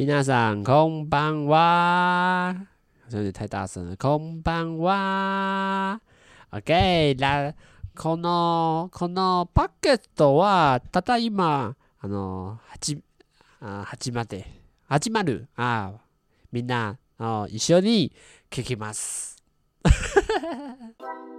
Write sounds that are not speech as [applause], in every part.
皆さんこんばんは，好像有点太大声了。こんばんは，OK，来，このこのパケットはただいまあの始あ始まって始まる啊，みんな一绪に闻きます。[laughs]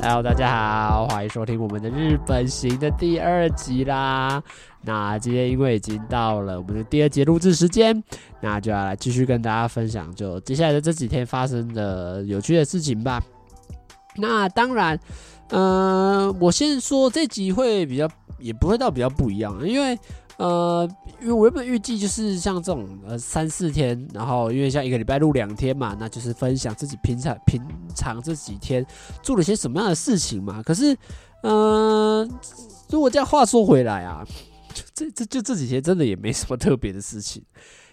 Hello，大家好，欢迎收听我们的日本行的第二集啦。那今天因为已经到了我们的第二节录制时间，那就要来继续跟大家分享，就接下来的这几天发生的有趣的事情吧。那当然，呃，我先说这集会比较，也不会到比较不一样，因为。呃，因为我原本预计就是像这种呃三四天，然后因为像一个礼拜录两天嘛，那就是分享自己平常平常这几天做了些什么样的事情嘛。可是，呃，如果这样话说回来啊，这这就这几天真的也没什么特别的事情，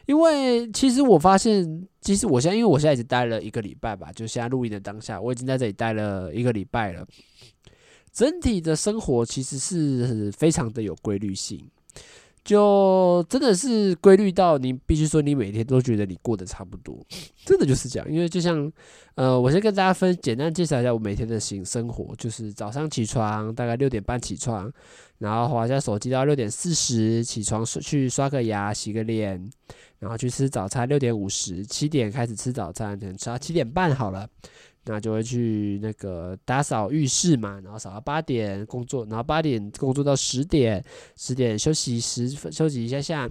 因为其实我发现，其实我现在因为我现在已经待了一个礼拜吧，就现在录音的当下，我已经在这里待了一个礼拜了，整体的生活其实是非常的有规律性。就真的是规律到你必须说，你每天都觉得你过得差不多，真的就是这样。因为就像，呃，我先跟大家分简单介绍一下我每天的行生活，就是早上起床大概六点半起床，然后滑一下手机到六点四十起床去刷个牙洗个脸，然后去吃早餐六点五十七点开始吃早餐，等吃到七点半好了。那就会去那个打扫浴室嘛，然后扫到八点工作，然后八点工作到十点，十点休息十分休息一下下，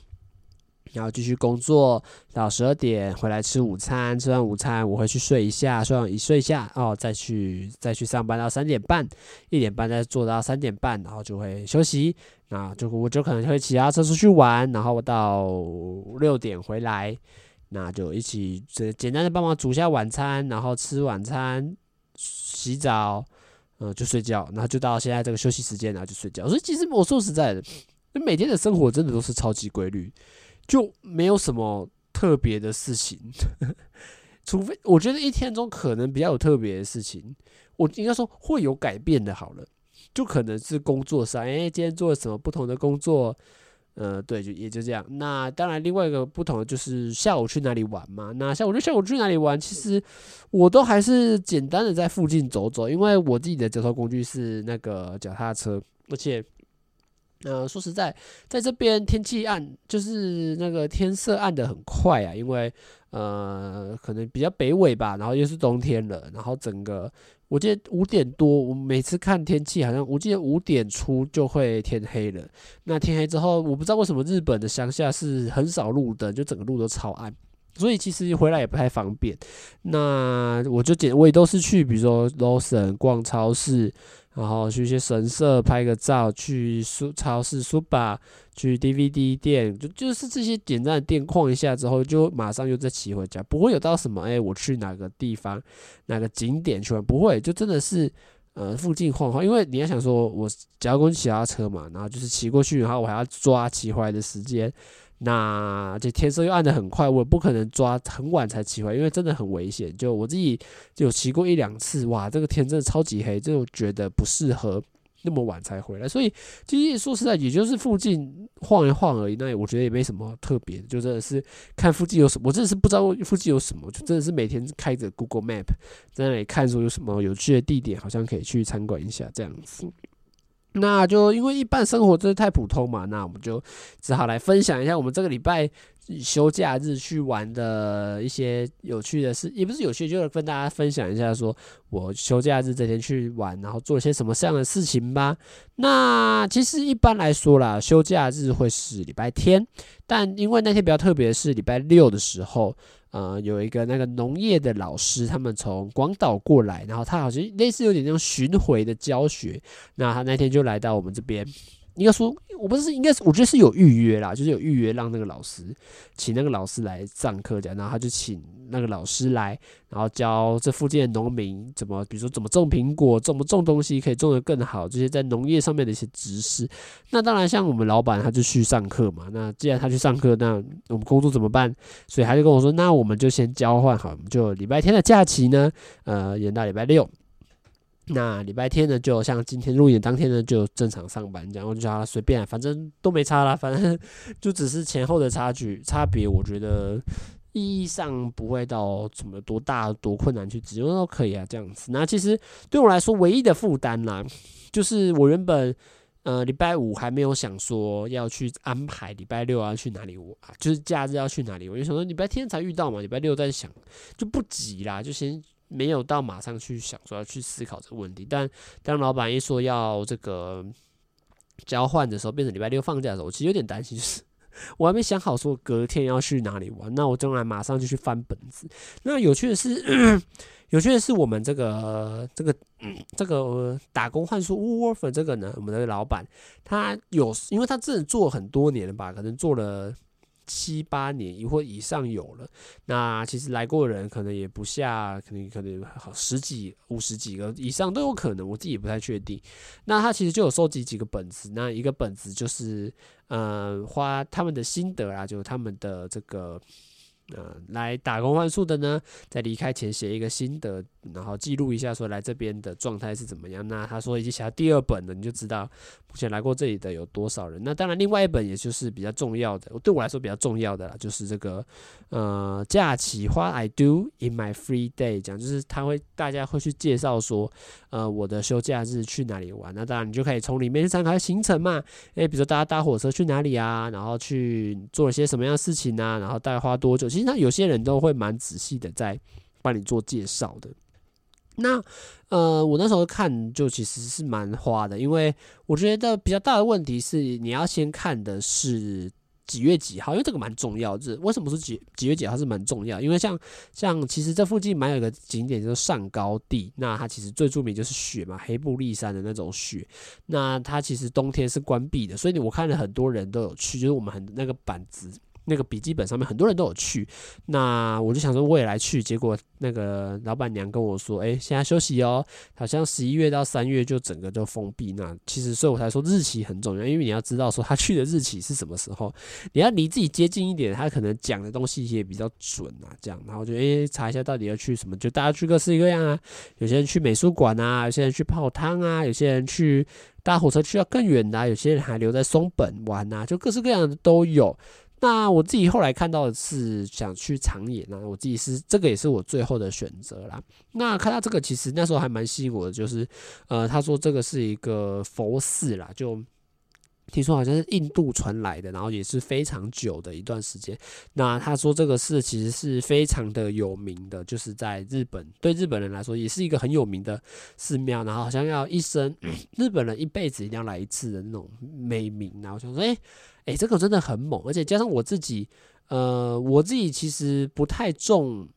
然后继续工作到十二点回来吃午餐，吃完午餐我会去睡一下，睡完一睡一下哦，再去再去上班到三点半，一点半再做到三点半，然后就会休息，那就我就可能会骑脚踏车出去玩，然后到六点回来。那就一起这简单的帮忙煮一下晚餐，然后吃晚餐、洗澡，嗯，就睡觉，然后就到现在这个休息时间，然后就睡觉。所以其实我说实在的，每天的生活真的都是超级规律，就没有什么特别的事情，除非我觉得一天中可能比较有特别的事情，我应该说会有改变的。好了，就可能是工作上，哎，今天做了什么不同的工作。呃，对，就也就这样。那当然，另外一个不同的就是下午去哪里玩嘛。那下午就下午去哪里玩，其实我都还是简单的在附近走走，因为我自己的交通工具是那个脚踏车，而且，呃，说实在，在这边天气暗，就是那个天色暗的很快啊，因为呃，可能比较北纬吧，然后又是冬天了，然后整个。我记得五点多，我每次看天气，好像我记得五点出就会天黑了。那天黑之后，我不知道为什么日本的乡下是很少路灯，就整个路都超暗，所以其实回来也不太方便。那我就简，我也都是去，比如说 Lawson 逛超市。然后去一些神社拍个照，去书超市书吧，去 DVD 店，就就是这些简单的店逛一下之后，就马上又再骑回家，不会有到什么哎，我去哪个地方哪个景点去玩，不会，就真的是呃附近晃晃，因为你要想说，我只要跟骑他车嘛，然后就是骑过去，然后我还要抓骑回来的时间。那这天色又暗得很快，我也不可能抓很晚才骑回来，因为真的很危险。就我自己就有骑过一两次，哇，这个天真的超级黑，就觉得不适合那么晚才回来。所以其实说实在，也就是附近晃一晃而已。那我觉得也没什么特别，就真的是看附近有什么，我真的是不知道附近有什么，就真的是每天开着 Google Map 在那里看说有什么有趣的地点，好像可以去参观一下这样子。那就因为一般生活真的太普通嘛，那我们就只好来分享一下我们这个礼拜休假日去玩的一些有趣的事，也不是有趣，就是跟大家分享一下，说我休假日这天去玩，然后做了些什么这样的事情吧。那其实一般来说啦，休假日会是礼拜天，但因为那天比较特别是礼拜六的时候。呃，有一个那个农业的老师，他们从广岛过来，然后他好像类似有点那种巡回的教学。那他那天就来到我们这边，应该说，我不是应该是，我觉得是有预约啦，就是有预约让那个老师请那个老师来上课这样，然后他就请那个老师来，然后教这附近的农民怎么，比如说怎么种苹果，怎么种东西可以种得更好，这些在农业上面的一些知识。那当然，像我们老板他就去上课嘛。那既然他去上课，那我们工作怎么办？所以他就跟我说，那我们就先交换好，我们就礼拜天的假期呢，呃，延到礼拜六。那礼拜天呢，就像今天录影当天呢，就正常上班这样，我就叫他随便，反正都没差啦，反正就只是前后的差距差别，我觉得意义上不会到什么多大多困难去执行都可以啊，这样子。那其实对我来说，唯一的负担啦，就是我原本呃礼拜五还没有想说要去安排礼拜六要去哪里玩，就是假日要去哪里，我就想说礼拜天才遇到嘛，礼拜六在想就不急啦，就先。没有到马上去想说要去思考这个问题，但当老板一说要这个交换的时候，变成礼拜六放假的时候，我其实有点担心，是 [laughs] 我还没想好说隔天要去哪里玩，那我当然马上就去翻本子。那有趣的是，[clears throat] 有趣的是我们这个这个这个打工换宿 Woolworths 这个呢，我们的老板他有，因为他真的做很多年了吧，可能做了。七八年或以上有了，那其实来过的人可能也不下，可能可能好十几、五十几个以上都有可能，我自己也不太确定。那他其实就有收集几个本子，那一个本子就是，呃，花他们的心得啊，就是他们的这个。呃，来打工换宿的呢，在离开前写一个心得，然后记录一下说来这边的状态是怎么样。那他说已经写到第二本了，你就知道目前来过这里的有多少人。那当然，另外一本也就是比较重要的，对我来说比较重要的啦，就是这个呃假期花 I do in my free day，讲就是他会大家会去介绍说，呃我的休假日去哪里玩。那当然你就可以从里面参考行程嘛，诶，比如说大家搭火车去哪里啊，然后去做了些什么样的事情啊，然后大概花多久。其实他有些人都会蛮仔细的在帮你做介绍的。那呃，我那时候看就其实是蛮花的，因为我觉得比较大的问题是你要先看的是几月几号，因为这个蛮重要。这为什么说几几月几号是蛮重要？因为像像其实这附近蛮有一个景点就是上高地，那它其实最著名就是雪嘛，黑布立山的那种雪。那它其实冬天是关闭的，所以我看了很多人都有去，就是我们很那个板子。那个笔记本上面很多人都有去，那我就想说我也来去，结果那个老板娘跟我说，哎，现在休息哦，好像十一月到三月就整个就封闭。那其实所以我才说日期很重要，因为你要知道说他去的日期是什么时候，你要离自己接近一点，他可能讲的东西也比较准啊。这样，然后就哎查一下到底要去什么，就大家去各式各样啊，有些人去美术馆啊，有些人去泡汤啊，有些人去搭火车去到更远的，有些人还留在松本玩啊，就各式各样的都有。那我自己后来看到的是想去长野，那我自己是这个也是我最后的选择啦。那看到这个其实那时候还蛮吸引我的，就是呃他说这个是一个佛寺啦，就听说好像是印度传来的，然后也是非常久的一段时间。那他说这个事其实是非常的有名的，就是在日本对日本人来说也是一个很有名的寺庙，然后好像要一生日本人一辈子一定要来一次的那种美名。然后我想说，诶。诶、这个真的很猛，而且加上我自己，呃，我自己其实不太重，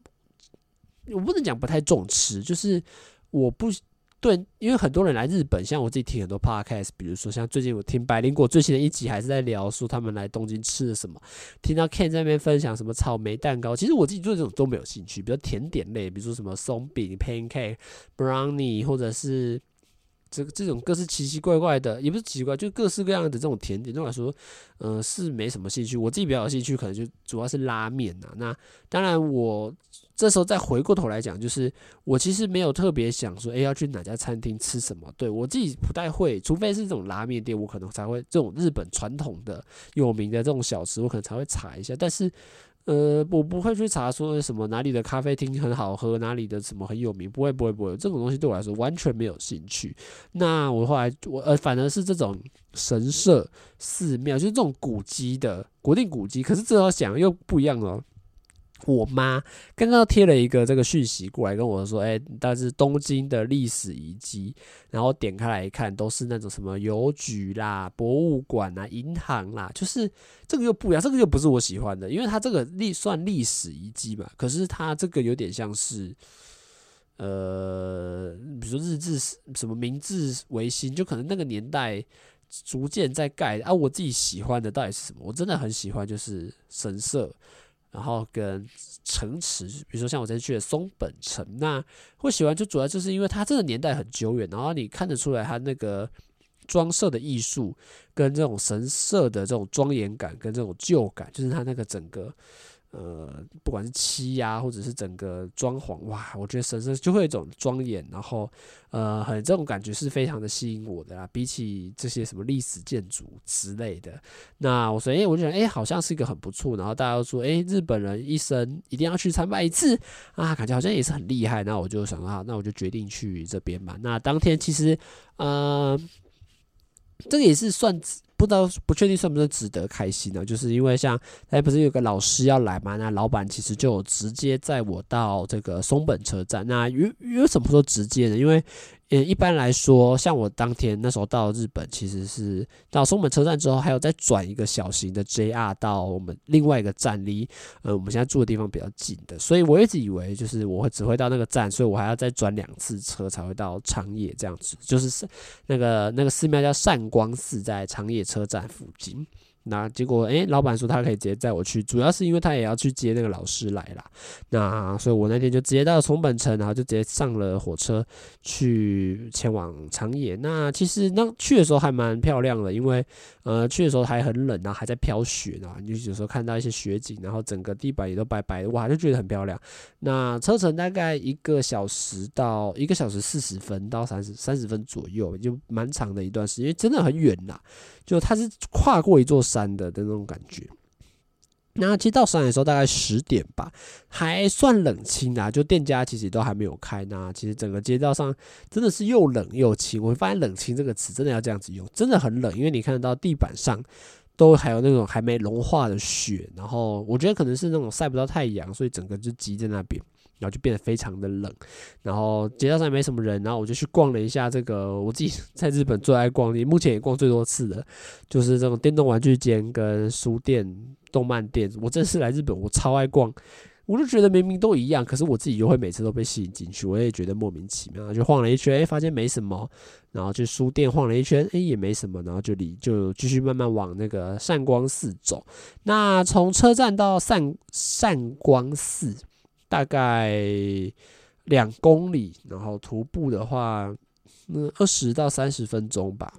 我不能讲不太重吃，就是我不对，因为很多人来日本，像我自己听很多 podcast，比如说像最近我听百灵果最新的一集，还是在聊说他们来东京吃了什么，听到 Ken 在那边分享什么草莓蛋糕，其实我自己对这种都没有兴趣，比如甜点类，比如说什么松饼、pancake、brownie，或者是。这个这种各式奇奇怪怪的，也不是奇怪，就各式各样的这种甜点，对我来说，呃，是没什么兴趣。我自己比较有兴趣，可能就主要是拉面呐。那当然，我这时候再回过头来讲，就是我其实没有特别想说，哎，要去哪家餐厅吃什么。对，我自己不太会，除非是这种拉面店，我可能才会这种日本传统的有名的这种小吃，我可能才会查一下。但是。呃，我不会去查说什么哪里的咖啡厅很好喝，哪里的什么很有名，不会，不会，不会，这种东西对我来说完全没有兴趣。那我后来，我呃，反而是这种神社、寺庙，就是这种古迹的国定古迹，可是这要想又不一样了。我妈刚刚贴了一个这个讯息过来跟我说：“哎，但是东京的历史遗迹，然后点开来一看，都是那种什么邮局啦、博物馆啊、银行啦，就是这个又不一样，这个又不是我喜欢的，因为它这个历算历史遗迹嘛，可是它这个有点像是，呃，比如说日治什么明治维新，就可能那个年代。”逐渐在盖啊。我自己喜欢的到底是什么？我真的很喜欢，就是神社，然后跟城池，比如说像我这次去的松本城，那会喜欢就主要就是因为它这个年代很久远，然后你看得出来它那个装设的艺术跟这种神社的这种庄严感跟这种旧感，就是它那个整个。呃，不管是漆呀，或者是整个装潢，哇，我觉得神圣就会有一种庄严，然后呃，很这种感觉是非常的吸引我的啦。比起这些什么历史建筑之类的，那我所以我就想，哎、好像是一个很不错。然后大家都说，哎、日本人一生一定要去参拜一次啊，感觉好像也是很厉害。那我就想啊，那我就决定去这边嘛。那当天其实，呃，这个也是算。不知道不确定算不算值得开心呢？就是因为像哎，不是有个老师要来嘛？那老板其实就直接载我到这个松本车站。那有有什么说直接呢？因为呃，一般来说，像我当天那时候到日本，其实是到松本车站之后，还有再转一个小型的 JR 到我们另外一个站，离呃我们现在住的地方比较近的。所以我一直以为就是我会只会到那个站，所以我还要再转两次车才会到长野这样子。就是那个那个寺庙叫善光寺，在长野车站附近。那结果，诶、老板说他可以直接载我去，主要是因为他也要去接那个老师来啦。那所以我那天就直接到了松本城，然后就直接上了火车去前往长野。那其实那去的时候还蛮漂亮的，因为呃去的时候还很冷啊，还在飘雪呢。你就有时候看到一些雪景，然后整个地板也都白白的，哇，就觉得很漂亮。那车程大概一个小时到一个小时四十分到三十三十分左右，就蛮长的一段时间，因为真的很远呐。就它是跨过一座山的的那种感觉。那其实到山的时候大概十点吧，还算冷清啊。就店家其实都还没有开。那其实整个街道上真的是又冷又清。我会发现“冷清”这个词真的要这样子用，真的很冷，因为你看得到地板上都还有那种还没融化的雪。然后我觉得可能是那种晒不到太阳，所以整个就积在那边。然后就变得非常的冷，然后街道上也没什么人，然后我就去逛了一下这个我自己 [laughs] 在日本最爱逛的，目前也逛最多次的，就是这种电动玩具间跟书店、动漫店。我这次来日本，我超爱逛，我就觉得明明都一样，可是我自己就会每次都被吸引进去，我也觉得莫名其妙，就晃了一圈，哎，发现没什么，然后去书店晃了一圈，哎，也没什么，然后就离就继续慢慢往那个善光寺走。那从车站到善善光寺。大概两公里，然后徒步的话，嗯，二十到三十分钟吧。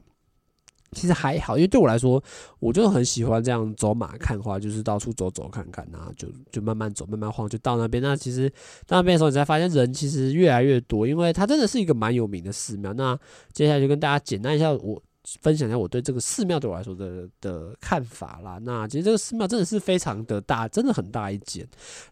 其实还好，因为对我来说，我就很喜欢这样走马看花，就是到处走走看看，然后就就慢慢走，慢慢晃，就到那边。那其实到那边的时候，你才发现人其实越来越多，因为它真的是一个蛮有名的寺庙。那接下来就跟大家简单一下我。分享一下我对这个寺庙对我来说的的看法啦。那其实这个寺庙真的是非常的大，真的很大一间。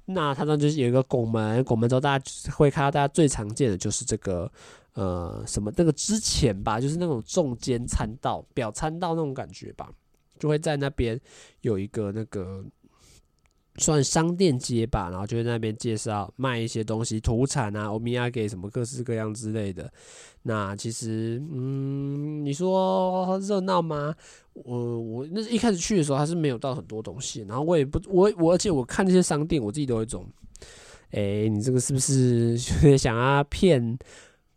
那它呢就是有一个拱门，拱门之后大家会看到，大家最常见的就是这个呃什么那个之前吧，就是那种中间参道、表参道那种感觉吧，就会在那边有一个那个。算商店街吧，然后就在那边介绍卖一些东西，土产啊、欧米亚给什么各式各样之类的。那其实，嗯，你说热闹吗？我我那一开始去的时候还是没有到很多东西，然后我也不我我而且我看这些商店，我自己都有一种，哎、你这个是不是 [laughs] 想要骗？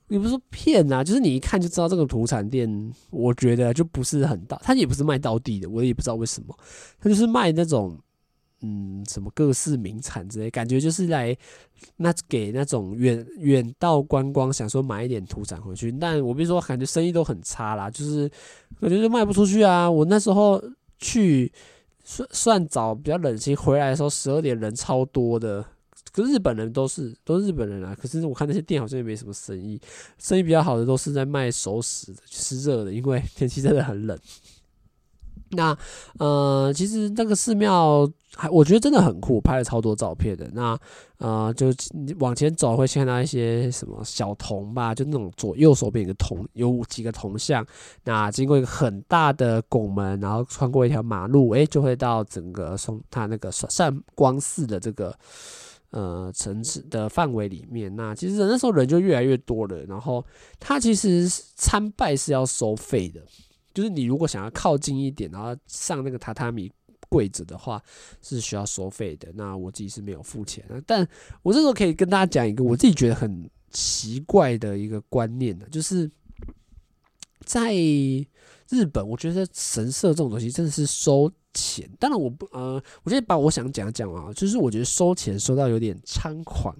也不是说骗啊，就是你一看就知道这个土产店，我觉得就不是很大，它也不是卖到地的，我也不知道为什么，它就是卖那种。嗯，什么各式名产之类，感觉就是来那给那种远远道观光，想说买一点土产回去。但我比如说，感觉生意都很差啦，就是我觉就卖不出去啊。我那时候去算算早，比较冷清，回来的时候十二点人超多的。可是日本人都是都是日本人啊，可是我看那些店好像也没什么生意，生意比较好的都是在卖熟食的，吃热的，因为天气真的很冷。那呃，其实那个寺庙还我觉得真的很酷，拍了超多照片的。那呃，就往前走会看到一些什么小铜吧，就那种左右手边一个铜，有几个铜像。那经过一个很大的拱门，然后穿过一条马路，诶，就会到整个松它那个善光寺的这个呃城市的范围里面。那其实那时候人就越来越多了，然后它其实参拜是要收费的。就是你如果想要靠近一点，然后上那个榻榻米跪着的话，是需要收费的。那我自己是没有付钱，但我这时候可以跟大家讲一个我自己觉得很奇怪的一个观念呢，就是在日本，我觉得神社这种东西真的是收钱。当然，我不呃，我觉得把我想讲讲啊，就是我觉得收钱收到有点猖狂，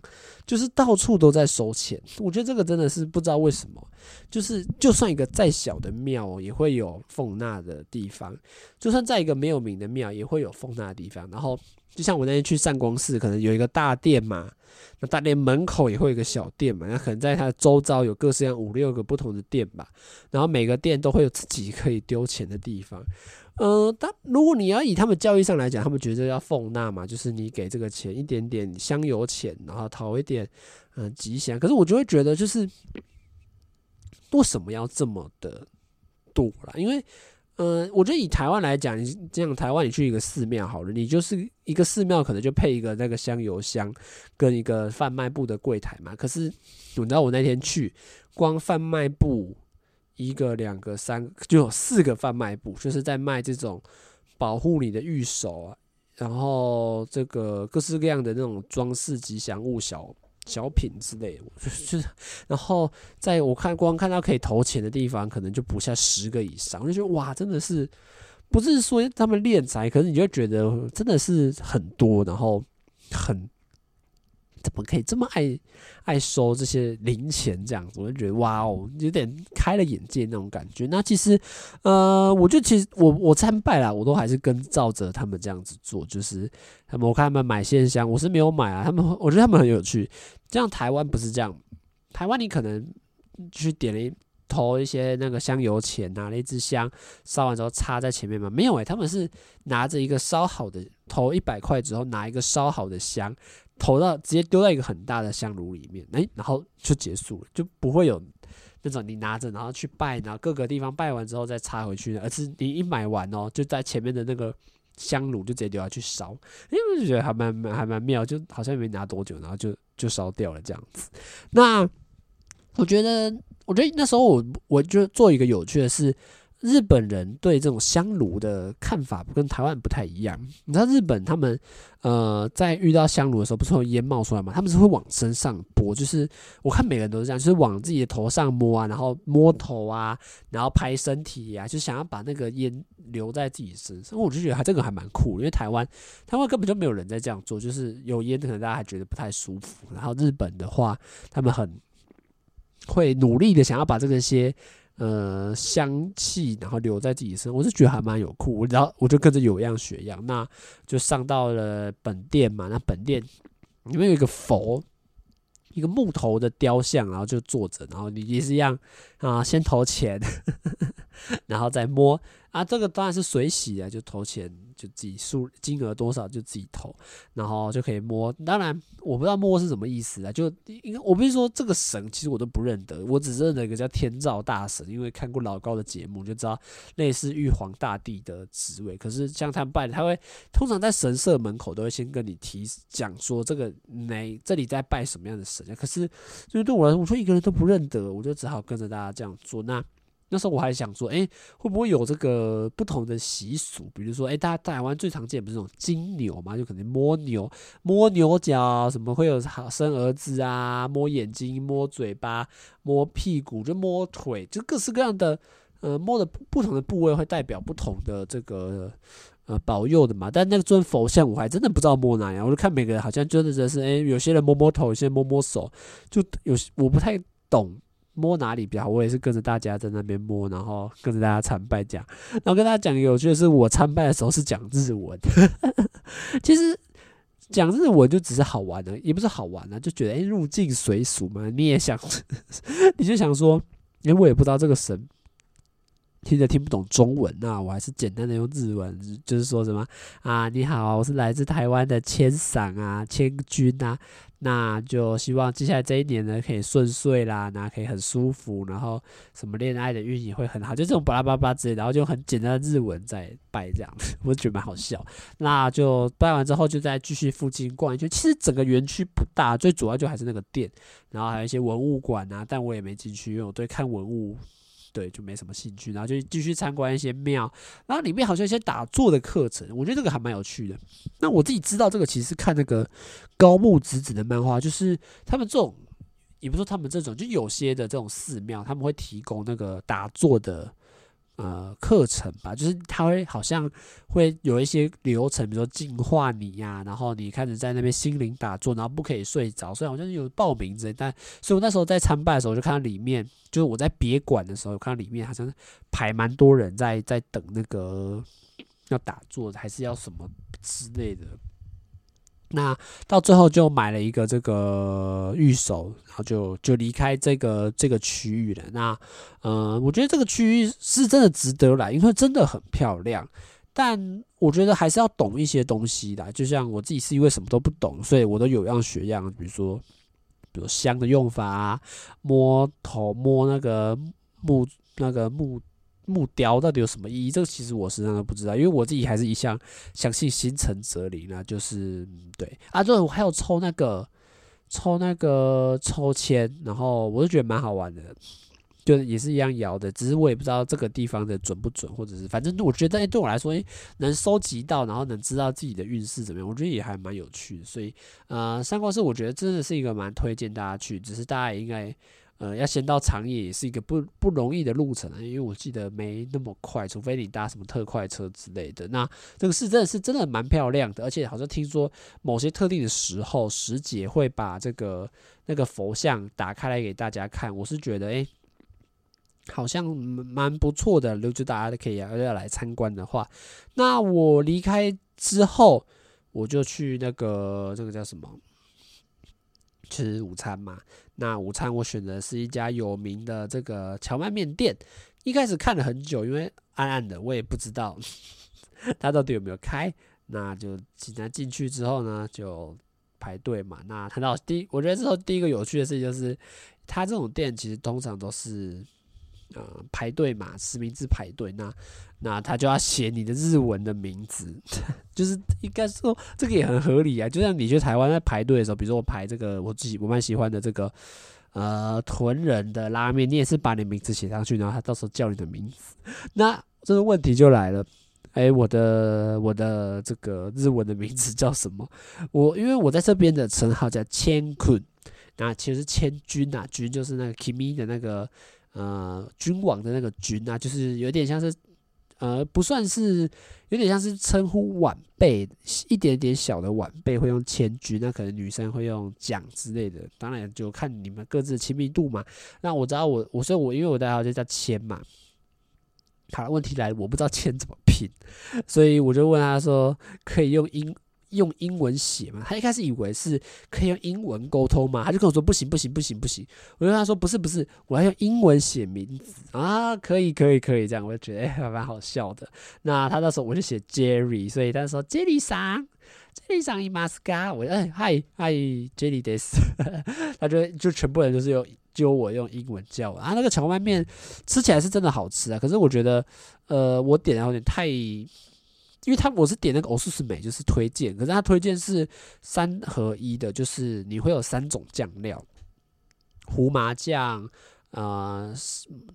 就是到处都在收钱。我觉得这个真的是不知道为什么，就是就算一个再小的庙也会有奉纳的地方，就算在一个没有名的庙也会有奉纳的地方。然后，就像我那天去善光寺，可能有一个大殿嘛。那大殿门口也会有一个小店嘛，那可能在它的周遭有各式各样五六个不同的店吧，然后每个店都会有自己可以丢钱的地方。呃，但如果你要以他们教育上来讲，他们觉得要奉纳嘛，就是你给这个钱一点点香油钱，然后讨一点嗯、吉祥。可是我就会觉得，就是为什么要这么的多啦？因为、呃，我觉得以台湾来讲，你这样台湾你去一个寺庙好了，你就是一个寺庙可能就配一个那个香油箱跟一个贩卖部的柜台嘛。可是你知道我那天去，光贩卖部一个、两个、三个，就有四个贩卖部，就是在卖这种保护你的玉手啊，然后这个各式各样的那种装饰吉祥物小。小品之类的，就是，然后在我看光看到可以投钱的地方，可能就不下十个以上，我就觉得哇，真的是不是说他们练财，可是你就觉得真的是很多，然后很。怎么可以这么爱爱收这些零钱这样子？我就觉得哇哦，有点开了眼界那种感觉。那其实，呃，我就其实我我参拜啦，我都还是跟照着他们这样子做。就是他们我看他们买线香，我是没有买啊。他们我觉得他们很有趣。这样台湾不是这样，台湾你可能去点了一投一些那个香油钱，拿了一支香烧完之后插在前面嘛？没有诶、他们是拿着一个烧好的，投一百块之后拿一个烧好的香。投到直接丢在一个很大的香炉里面，诶，然后就结束了，就不会有那种你拿着然后去拜，然后各个地方拜完之后再插回去，而是你一买完哦，就在前面的那个香炉就直接丢下去烧，因为我就觉得还蛮还蛮妙，就好像没拿多久，然后就就烧掉了这样子。那我觉得，我觉得那时候我我就做一个有趣的事。日本人对这种香炉的看法跟台湾不太一样。你知道日本他们呃在遇到香炉的时候，不是会烟冒出来吗？他们是会往身上拨，就是我看每个人都是这样，就是往自己的头上摸啊，然后摸头啊，然后拍身体啊，就想要把那个烟留在自己身上。我就觉得他这个还蛮酷，因为台湾台湾根本就没有人在这样做，就是有烟可能大家还觉得不太舒服。然后日本的话，他们很会努力的想要把这个些。呃，香气，然后留在自己身上，我是觉得还蛮有酷。然后我就跟着有样学样，那就上到了本店嘛。那本店里面有一个佛，一个木头的雕像，然后就坐着，然后你也是一样啊，先投钱，[laughs] 然后再摸啊。这个当然是水洗啊，就投钱。就自己数金额多少就自己投，然后就可以摸。当然我不知道摸是什么意思啊，就应该我不是说这个神，其实我都不认得，我只认得一个叫天照大神，因为看过老高的节目就知道类似玉皇大帝的职位。可是像他们拜，他会通常在神社门口都会先跟你提讲说这个哪这里在拜什么样的神啊。可是就是对我来说，我说一个人都不认得，我就只好跟着大家这样做。那。那时候我还想说，哎，会不会有这个不同的习俗？比如说，哎，大家台湾最常见不是这种金牛嘛，就可能摸牛、摸牛角，什么会有好生儿子啊？摸眼睛、摸嘴巴、摸屁股，就摸腿，就各式各样的，呃，摸的不同的部位会代表不同的这个呃保佑的嘛。但那个尊佛像，我还真的不知道摸哪样。我就看每个人好像真的就是，哎，有些人摸摸头，有些人摸摸手，就有我不太懂。摸哪里比较好？我也是跟着大家在那边摸，然后跟着大家参拜讲。然后跟大家讲有趣的是，我参拜的时候是讲日文。[laughs] 其实讲日文就只是好玩的，也不是好玩的，就觉得哎，入境随俗嘛。你也想，[laughs] 你就想说，因为我也不知道这个神。听着听不懂中文，那我还是简单的用日文，就是说什么啊，你好，我是来自台湾的千赏啊，千君啊，那就希望接下来这一年呢可以顺遂啦，那可以很舒服，然后什么恋爱的运也会很好，就这种巴拉巴拉之类，然后就很简单的日文在拜这样，[laughs] 我觉得蛮好笑。那就拜完之后就再继续附近逛一圈，其实整个园区不大，最主要就还是那个店，然后还有一些文物馆啊，但我也没进去，因为我对看文物。对，就没什么兴趣，然后就继续参观一些庙，然后里面好像一些打坐的课程，我觉得这个还蛮有趣的。那我自己知道这个其实看那个高木直子的漫画，就是他们这种也不说他们这种，就有些的这种寺庙，他们会提供那个打坐的。呃，课程吧，就是他会好像会有一些流程，比如说净化你呀、然后你开始在那边心灵打坐，然后不可以睡着，所以好像有报名之类。但所以我那时候在参拜的时候，就看到里面，就是我在别馆的时候，看到里面好像排蛮多人在在等那个要打坐，还是要什么之类的。那到最后就买了一个这个御守，然后就就离开这个这个区域了。那呃，我觉得这个区域是真的值得来，因为真的很漂亮。但我觉得还是要懂一些东西的，就像我自己是因为什么都不懂，所以我都有样学样。比如说，比如香的用法啊，摸头摸那个木那个木。木雕到底有什么意义？这个其实我实际上都不知道，因为我自己还是一向相信心诚则灵啊，就是对啊，对，我还有抽那个抽那个抽签，然后我就觉得蛮好玩的，就也是一样摇的，只是我也不知道这个地方的准不准，或者是反正我觉得，哎，对我来说，哎，能收集到，然后能知道自己的运势怎么样，我觉得也还蛮有趣的。所以，呃，三光寺我觉得真的是一个蛮推荐大家去，只是大家也应该。呃，要先到长野也是一个不不容易的路程啊，因为我记得没那么快，除非你搭什么特快车之类的。那这个是真的是真的蛮漂亮的，而且好像听说某些特定的时候，时节会把这个那个佛像打开来给大家看。我是觉得，哎、好像蛮不错的，如果大家都可以要要来参观的话，那我离开之后，我就去那个这个叫什么？吃午餐嘛，那午餐我选的是一家有名的这个荞麦面店。一开始看了很久，因为暗暗的，我也不知道 [laughs] 他到底有没有开。那就进来进去之后呢，就排队嘛。那谈到第，我觉得之后第一个有趣的事情就是，他这种店其实通常都是。呃，排队嘛，实名制排队，那那他就要写你的日文的名字，[laughs] 就是应该说这个也很合理啊。就像你去台湾在排队的时候，比如说我排这个我自己我蛮喜欢的这个呃豚人的拉面，你也是把你名字写上去，然后他到时候叫你的名字。[laughs] 那这个问题就来了，哎、我的我的这个日文的名字叫什么？[laughs] 我因为我在这边的称号叫千坤，那其实千君啊，君就是那个 Kimi 的那个。呃，君王的那个君啊，就是有点像是，呃，不算是，有点像是称呼晚辈，一点点小的晚辈会用千君，那可能女生会用蒋之类的，当然就看你们各自的亲密度嘛。那我知道我，我说我，因为我代号就叫千嘛。好，问题来了，我不知道千怎么拼，所以我就问他说，可以用英。用英文写嘛？他一开始以为是可以用英文沟通嘛？他就跟我说不行不行不行不行。我就跟他说不是不是，我要用英文写名字啊，可以可以可以这样，我就觉得还蛮好笑的。那他那时候我就写 Jerry，所以他说 Jerry 桑，Jerry 桑伊马斯卡，我哎嗨嗨 Jerry this，[laughs] 他就就全部人就是用就我用英文叫啊。那个蕎麦面吃起来是真的好吃啊，可是我觉得呃我点的有点太。因为他我是点那个欧素是美，就是推荐，可是他推荐是三合一的，就是你会有三种酱料，胡麻酱，呃，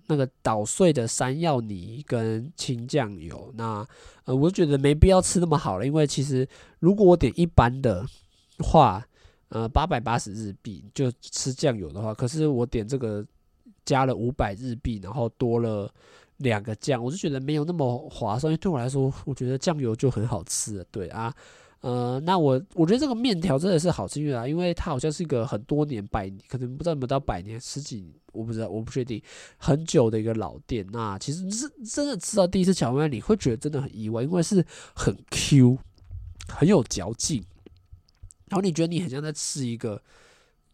那个捣碎的山药泥跟青酱油。那呃，我觉得没必要吃那么好了，因为其实如果我点一般的话，呃，八百八十日币就吃酱油的话，可是我点这个加了五百日币，然后多了。两个酱，我就觉得没有那么划算，因为对我来说，我觉得酱油就很好吃。对啊，呃，那我我觉得这个面条真的是好吃，因为啊，因为它好像是一个很多年百，可能不知道有没有到百年，十几，我不知道，我不确定，很久的一个老店。那其实是真的吃到第一次荞麦面，你会觉得真的很意外，因为是很 Q，很有嚼劲，然后你觉得你很像在吃一个。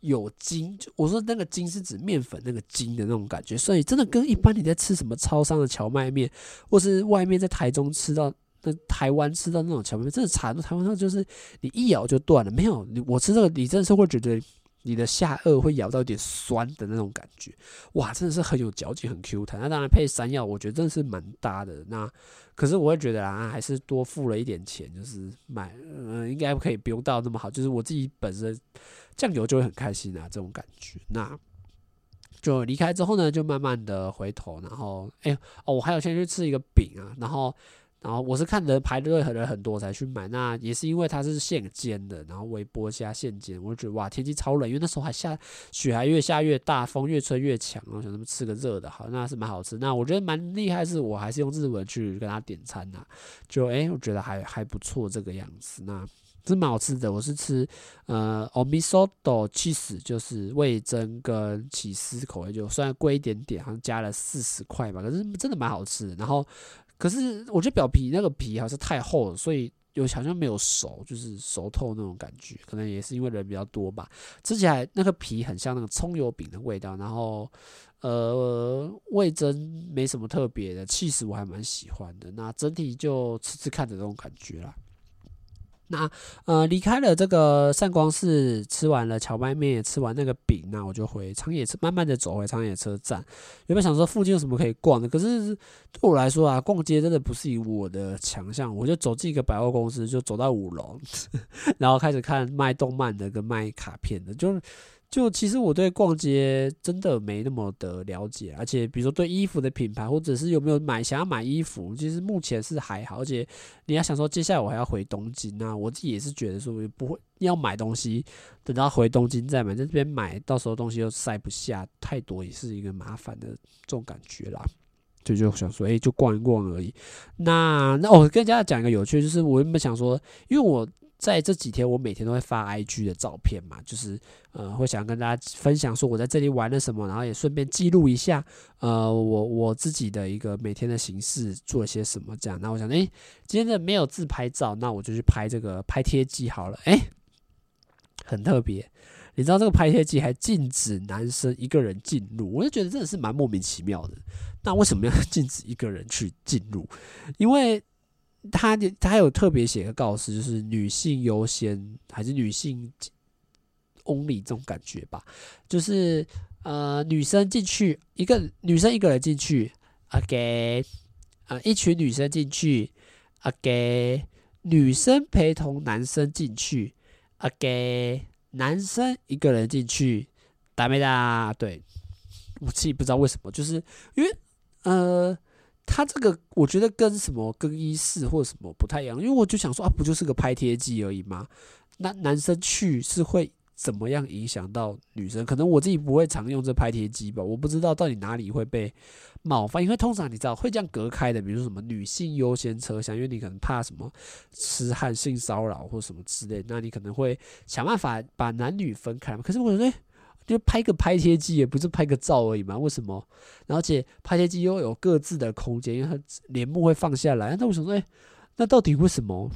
有筋，我说那个筋是指面粉那个筋的那种感觉，所以真的跟一般你在吃什么超商的荞麦面，或是外面在台中吃到、那台湾吃到那种荞麦面，真的差在台湾上就是你一咬就断了，没有你我吃这个，你真的是会觉得你的下颚会咬到有点酸的那种感觉，哇，真的是很有嚼劲，很 Q 弹。那当然配山药，我觉得真的是蛮搭的。那可是我会觉得啊，还是多付了一点钱，就是买，嗯、应该可以不用到那么好，就是我自己本身。酱油就会很开心啊，这种感觉。那就离开之后呢，就慢慢的回头，然后哎、哦，我还有先去吃一个饼啊，然后然后我是看人排队的人很多才去买，那也是因为它是现煎的，然后微波加现煎，我就觉得哇，天气超冷，因为那时候还下雪，还越下越大，风越吹越强，然后想他们吃个热的，好，那是蛮好吃。那我觉得蛮厉害，是我还是用日文去跟他点餐呐、就诶、欸，我觉得还还不错这个样子，那是蛮好吃的。我是吃呃，omisoto cheese，就是味噌跟起司口味，就虽然贵一点点，好像加了四十块吧，可是真的蛮好吃的。然后。可是我觉得表皮那个皮好像太厚了，所以有好像没有熟，就是熟透那种感觉。可能也是因为人比较多吧，吃起来那个皮很像那个葱油饼的味道。然后，呃，味噌没什么特别的，起司我还蛮喜欢的。那整体就吃吃看的这种感觉啦。那呃离开了这个善光寺，吃完了荞麦面，吃完那个饼，那我就回长野车，慢慢的走回长野车站。原本想说附近有什么可以逛的，可是对我来说啊，逛街真的不是以我的强项。我就走进一个百货公司，就走到五楼，[laughs] 然后开始看卖动漫的跟卖卡片的，就是。就其实我对逛街真的没那么的了解，而且比如说对衣服的品牌，或者是有没有买想要买衣服，其实目前是还好。而且你要想说接下来我还要回东京，那我自己也是觉得说不会要买东西，等到回东京再买，在这边买到时候东西又塞不下太多，也是一个麻烦的这种感觉啦。就就想说，诶，就逛一逛而已。那那我跟大家讲一个有趣，就是我原本想说，因为我。在这几天，我每天都会发 IG 的照片嘛，就是呃，会想跟大家分享说我在这里玩了什么，然后也顺便记录一下，呃，我我自己的一个每天的形式做了些什么这样。那我想，诶，今天的没有自拍照，那我就去拍这个拍贴机好了。诶，很特别，你知道这个拍贴机还禁止男生一个人进入，我就觉得真的是蛮莫名其妙的。那为什么要禁止一个人去进入？因为他他有特别写个告示，就是女性优先还是女性 only 这种感觉吧？就是呃，女生进去一个女生一个人进去，OK，呃，一群女生进去，OK，女生陪同男生进去，OK，男生一个人进去，打没打？对，我自己不知道为什么，就是因为呃。他这个我觉得跟什么更衣室或者什么不太一样，因为我就想说啊，不就是个拍贴机而已吗？那男生去是会怎么样影响到女生？可能我自己不会常用这拍贴机吧，我不知道到底哪里会被冒犯。因为通常你知道会这样隔开的，比如说什么女性优先车厢，因为你可能怕什么痴汉性骚扰或什么之类，那你可能会想办法把男女分开嘛。可是我觉得。就拍个拍贴机，也不是拍个照而已嘛？为什么？而且拍贴机又有各自的空间，因为它帘幕会放下来。那我想说，哎，那到底为什么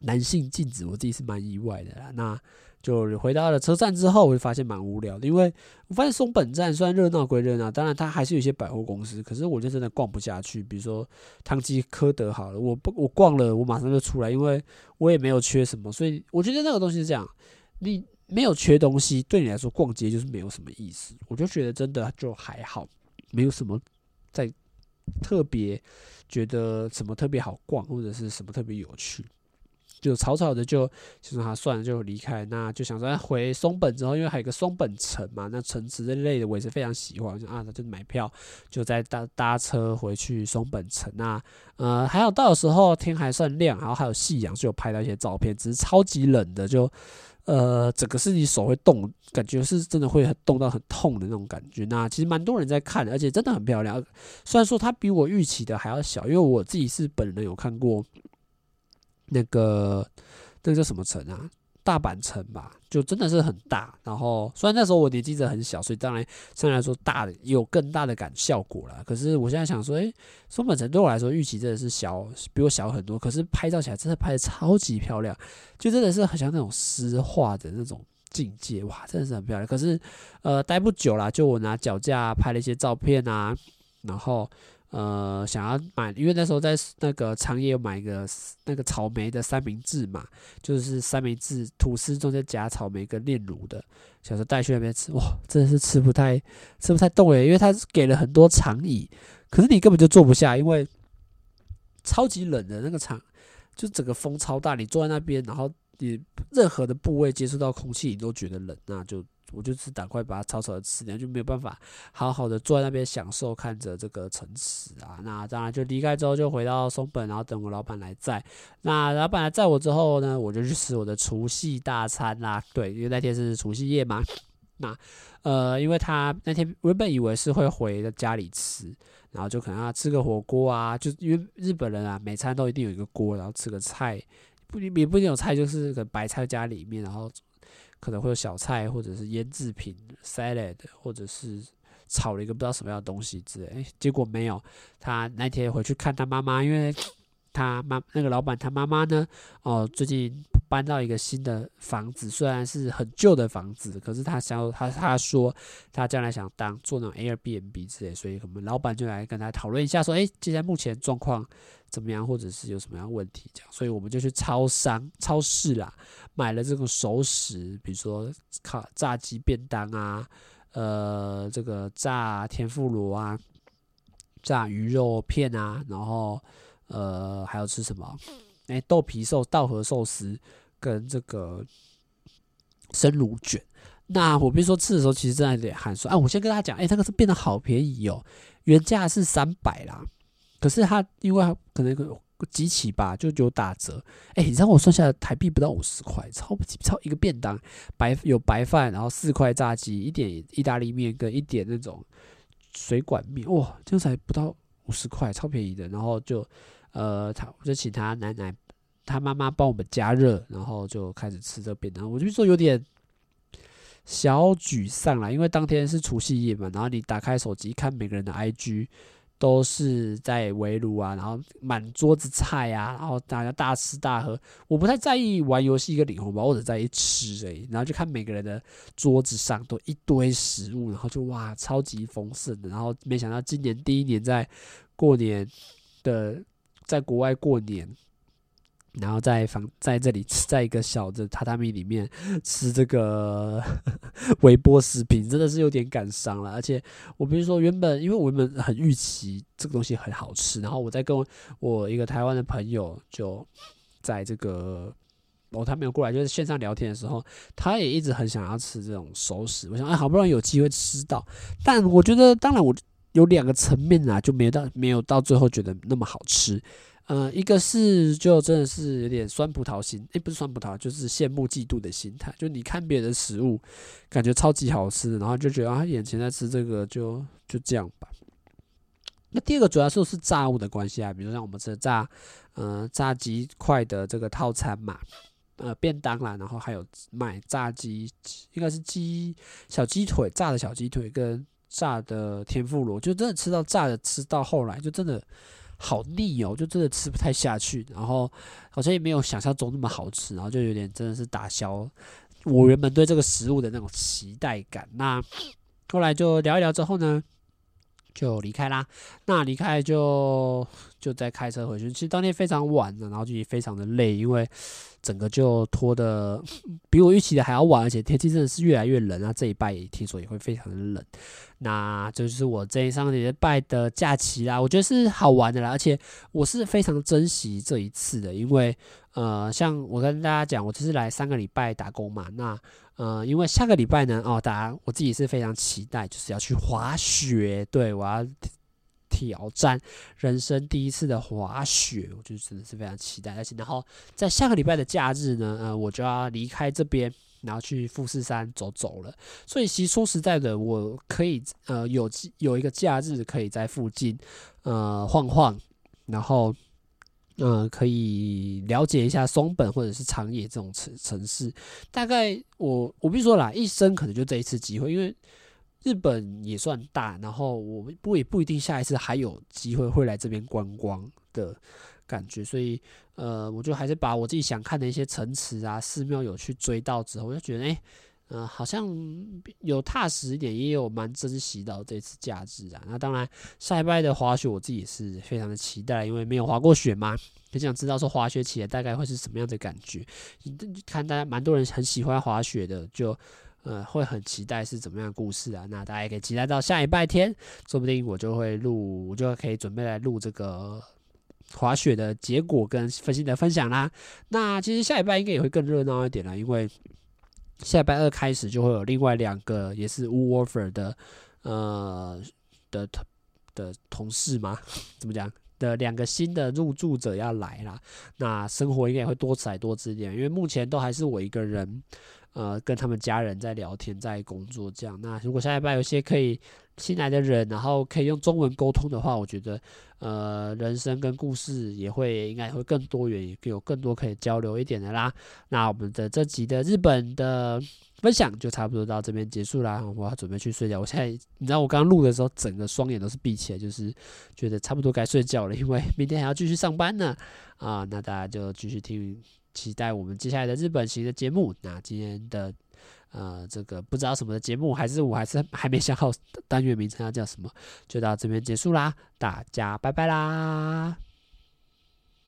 男性禁止？我自己是蛮意外的啦。那就回到了车站之后，我就发现蛮无聊的，因为我发现松本站虽然热闹归热闹，当然它还是有一些百货公司，可是我就真的逛不下去。比如说汤吉科德好了，我不我逛了，我马上就出来，因为我也没有缺什么，所以我觉得那个东西是这样，你。没有缺东西，对你来说逛街就是没有什么意思。我就觉得真的就还好，没有什么在特别觉得什么特别好逛，或者是什么特别有趣，就草草的就就说他算了就离开。那就想说回松本之后，因为还有个松本城嘛，那城池之类的我也是非常喜欢。就啊，那就买票就在搭搭车回去松本城。那呃还好到时候天还算亮，然后还有夕阳，就有拍到一些照片，只是超级冷的就。呃，整个是你手会动，感觉是真的会很动到很痛的那种感觉。那其实蛮多人在看，而且真的很漂亮。虽然说它比我预期的还要小，因为我自己是本人有看过那个那个叫什么城啊？大阪城吧，就真的是很大。然后虽然那时候我年纪真的很小，所以当然相对来说大的有更大的感效果了。可是我现在想说，诶，松本城对我来说预期真的是小，比我小很多。可是拍照起来真的拍得超级漂亮，就真的是很像那种诗画的那种境界，哇，真的是很漂亮。可是呃，待不久啦，就我拿脚架拍了一些照片啊，然后。呃，想要买，因为那时候在那个长野买一个那个草莓的三明治嘛，就是三明治吐司中间夹草莓跟炼乳的，想说带去那边吃，哇，真的是吃不太吃不太动诶，因为他给了很多长椅，可是你根本就坐不下，因为超级冷的那个场，就整个风超大，你坐在那边，然后你任何的部位接触到空气，你都觉得冷，那就。我就是赶快把它草草的吃掉，就没有办法好好的坐在那边享受看着这个城池啊。那当然就离开之后就回到松本，然后等我老板来载。那老板来载我之后呢，我就去吃我的除夕大餐啦。对，因为那天是除夕夜嘛。那呃，因为他那天原本以为是会回家里吃，然后就可能要吃个火锅啊，就因为日本人啊，每餐都一定有一个锅，然后吃个菜。不也不一定有菜，就是个白菜加里面，然后可能会有小菜或者是腌制品 salad，或者是炒了一个不知道什么样的东西之类。结果没有。他那天回去看他妈妈，因为他妈那个老板他妈妈呢，哦，最近搬到一个新的房子，虽然是很旧的房子，可是他想他他说他将来想当做那种 Airbnb 之类，所以我们老板就来跟他讨论一下，说，哎，现在目前状况。怎么样，或者是有什么样问题这样，所以我们就去超商、超市啦，买了这个熟食，比如说烤炸鸡便当啊，呃，这个炸天妇罗啊，炸鱼肉片啊，然后呃，还有吃什么？哎，豆皮寿、稻荷寿司跟这个生乳卷。那我比如说吃的时候，其实真的有点寒酸。啊，我先跟他讲，哎，这个是变得好便宜哦，原价是三百啦。可是他因为可能个机器吧，就有打折。哎，你知道我算下来台币不到五十块，超不超一个便当，白有白饭，然后四块炸鸡，一点意大利面跟一点那种水管面，哇，这才不到五十块，超便宜的。然后就呃，他我就请他奶奶他妈妈帮我们加热，然后就开始吃这个便当。我就说有点小沮丧啦，因为当天是除夕夜嘛，然后你打开手机看每个人的 IG。都是在围炉啊，然后满桌子菜啊，然后大家大吃大喝。我不太在意玩游戏跟领红包，或者在意吃而已。然后就看每个人的桌子上都一堆食物，然后就哇，超级丰盛的。然后没想到今年第一年在过年的，在国外过年。然后在房在这里吃，在一个小的榻榻米里面吃这个 [laughs] 微波食品，真的是有点感伤了。而且我比如说原本，因为我原本很预期这个东西很好吃，然后我在跟我一个台湾的朋友就在这个哦，他没有过来，就是线上聊天的时候，他也一直很想要吃这种熟食。我想，哎，好不容易有机会吃到，但我觉得，当然我有两个层面啊，就没到没有到最后觉得那么好吃。嗯、呃，一个是就真的是有点酸葡萄心，诶、不是酸葡萄，就是羡慕嫉妒的心态。就你看别人的食物，感觉超级好吃，然后就觉得啊，眼前在吃这个就就这样吧。那第二个主要就是炸物的关系啊，比如像我们吃的炸，呃，炸鸡块的这个套餐嘛，呃，便当啦，然后还有买炸鸡，应该是鸡小鸡腿，炸的小鸡腿跟炸的天妇罗，就真的吃到炸的，吃到后来就真的。好腻哦，就真的吃不太下去，然后好像也没有想象中那么好吃，然后就有点真的是打消我原本对这个食物的那种期待感。那后来就聊一聊之后呢，就离开啦。那离开就就再开车回去。其实当天非常晚了，然后就也非常的累，因为。整个就拖得 [laughs] 比我预期的还要晚，而且天气真的是越来越冷啊！这一拜也听说也会非常的冷，那就是我这一上礼拜的假期啦，我觉得是好玩的啦，而且我是非常珍惜这一次的，因为呃，像我跟大家讲，我就是来三个礼拜打工嘛，那呃，因为下个礼拜呢，哦，大家我自己是非常期待，就是要去滑雪，对，我要。挑战人生第一次的滑雪，我觉得真的是非常期待。而且，然后在下个礼拜的假日呢，呃，我就要离开这边，然后去富士山走走了。所以，其实说实在的，我可以呃有有一个假日可以在附近呃晃晃，然后呃可以了解一下松本或者是长野这种城城市。大概我我必须说啦，一生可能就这一次机会，因为。日本也算大，然后我不也不一定下一次还有机会会来这边观光的感觉，所以呃，我就还是把我自己想看的一些城池啊、寺庙有去追到之后，我就觉得哎，嗯、欸呃，好像有踏实一点，也有蛮珍惜到这次假日啊。那当然，下一拜的滑雪我自己也是非常的期待，因为没有滑过雪嘛，很想知道说滑雪起来大概会是什么样的感觉。看大家蛮多人很喜欢滑雪的，就。呃，会很期待是怎么样的故事啊？那大家也可以期待到下礼拜天，说不定我就会录，我就可以准备来录这个滑雪的结果跟分析的分享啦。那其实下礼拜应该也会更热闹一点了，因为下礼拜二开始就会有另外两个也是 Woolworths 的呃的的同事嘛，[laughs] 怎么讲？的两个新的入住者要来啦，那生活应该也会多彩多姿一点，因为目前都还是我一个人，呃，跟他们家人在聊天，在工作这样。那如果下礼拜有些可以新来的人，然后可以用中文沟通的话，我觉得，呃，人生跟故事也会应该会更多元，也有更多可以交流一点的啦。那我们的这集的日本的。分享就差不多到这边结束啦，我要准备去睡觉。我现在你知道我刚刚录的时候，整个双眼都是闭起来，就是觉得差不多该睡觉了，因为明天还要继续上班呢。啊，那大家就继续听，期待我们接下来的日本型的节目。那今天的呃这个不知道什么的节目，还是我还是还没想好单元名称要叫什么，就到这边结束啦。大家拜拜啦。